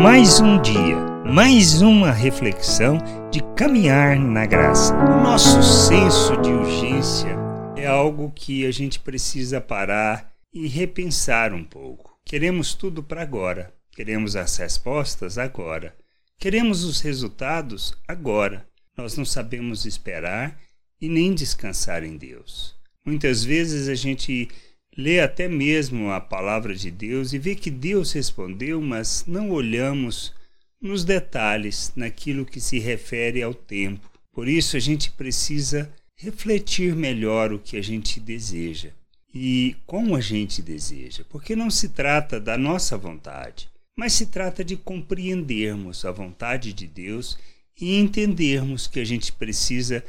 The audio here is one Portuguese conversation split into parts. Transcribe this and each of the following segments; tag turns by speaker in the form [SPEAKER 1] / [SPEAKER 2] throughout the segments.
[SPEAKER 1] Mais um dia, mais uma reflexão de caminhar na graça. O nosso senso de urgência é algo que a gente precisa parar e repensar um pouco. Queremos tudo para agora, queremos as respostas agora, queremos os resultados agora. Nós não sabemos esperar e nem descansar em Deus. Muitas vezes a gente lê até mesmo a palavra de Deus e vê que Deus respondeu, mas não olhamos nos detalhes, naquilo que se refere ao tempo. Por isso a gente precisa refletir melhor o que a gente deseja e como a gente deseja, porque não se trata da nossa vontade, mas se trata de compreendermos a vontade de Deus e entendermos que a gente precisa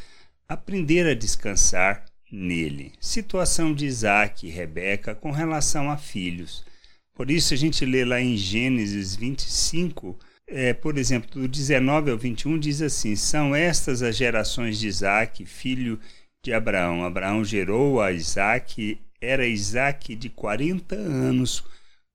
[SPEAKER 1] aprender a descansar nele. Situação de Isaac e Rebeca com relação a filhos. Por isso a gente lê lá em Gênesis 25, é, por exemplo, do 19 ao 21, diz assim: São estas as gerações de Isaac, filho de Abraão. Abraão gerou a Isaac, era Isaac de 40 anos,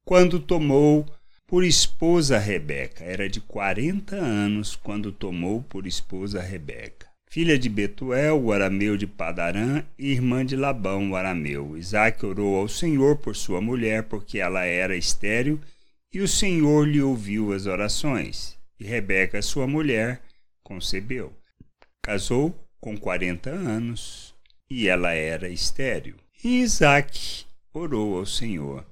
[SPEAKER 1] quando tomou por esposa Rebeca. Era de 40 anos quando tomou por esposa Rebeca filha de Betuel, o arameu de Padarã, e irmã de Labão, o arameu. Isaac orou ao Senhor por sua mulher, porque ela era estéril, e o Senhor lhe ouviu as orações. E Rebeca, sua mulher, concebeu. Casou com quarenta anos, e ela era estéril. E Isaac orou ao Senhor. O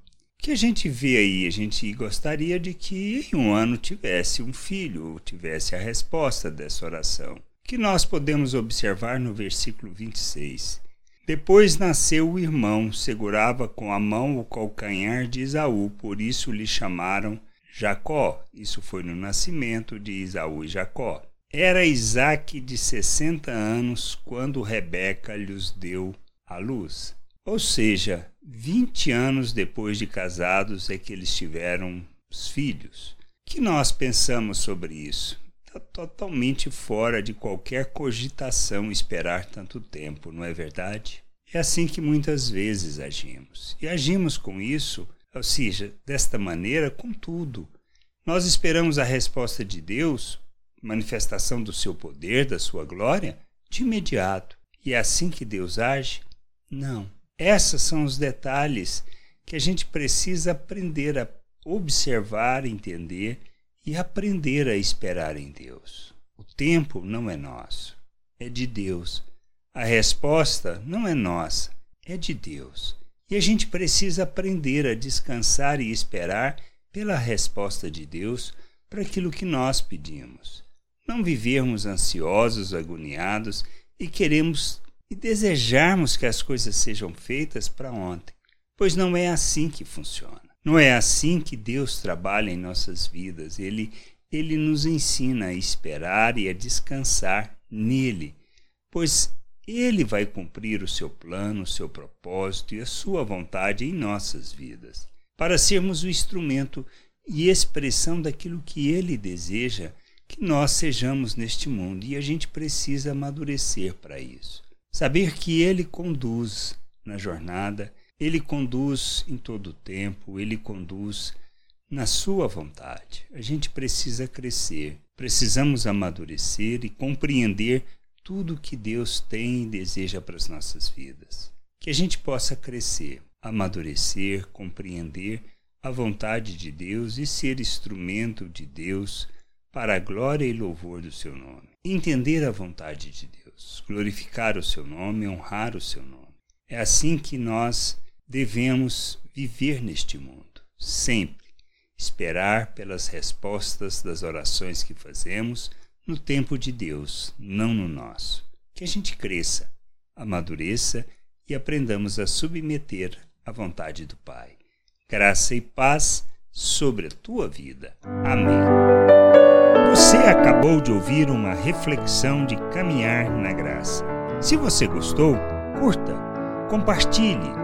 [SPEAKER 1] que a gente vê aí? A gente gostaria de que em um ano tivesse um filho, tivesse a resposta dessa oração que nós podemos observar no versículo 26. Depois nasceu o irmão, segurava com a mão o calcanhar de Isaú, por isso lhe chamaram Jacó. Isso foi no nascimento de Isaú e Jacó. Era Isaac de sessenta anos quando Rebeca lhes deu a luz. Ou seja, vinte anos depois de casados é que eles tiveram os filhos. que nós pensamos sobre isso? Está totalmente fora de qualquer cogitação esperar tanto tempo, não é verdade? É assim que muitas vezes agimos. E agimos com isso, ou seja, desta maneira, com tudo. Nós esperamos a resposta de Deus, manifestação do seu poder, da sua glória, de imediato. E é assim que Deus age? Não. Esses são os detalhes que a gente precisa aprender a observar, entender e aprender a esperar em Deus. O tempo não é nosso, é de Deus. A resposta não é nossa, é de Deus. E a gente precisa aprender a descansar e esperar pela resposta de Deus para aquilo que nós pedimos. Não vivermos ansiosos, agoniados e queremos e desejarmos que as coisas sejam feitas para ontem, pois não é assim que funciona. Não é assim que Deus trabalha em nossas vidas. Ele, ele nos ensina a esperar e a descansar nele, pois ele vai cumprir o seu plano, o seu propósito e a sua vontade em nossas vidas, para sermos o instrumento e expressão daquilo que ele deseja que nós sejamos neste mundo. E a gente precisa amadurecer para isso. Saber que ele conduz na jornada ele conduz em todo o tempo, ele conduz na sua vontade. A gente precisa crescer, precisamos amadurecer e compreender tudo que Deus tem e deseja para as nossas vidas. Que a gente possa crescer, amadurecer, compreender a vontade de Deus e ser instrumento de Deus para a glória e louvor do seu nome. Entender a vontade de Deus, glorificar o seu nome, honrar o seu nome. É assim que nós devemos viver neste mundo, sempre esperar pelas respostas das orações que fazemos no tempo de Deus, não no nosso. Que a gente cresça, amadureça e aprendamos a submeter à vontade do Pai. Graça e paz sobre a tua vida. Amém. Você acabou de ouvir uma reflexão de caminhar na graça. Se você gostou, curta, compartilhe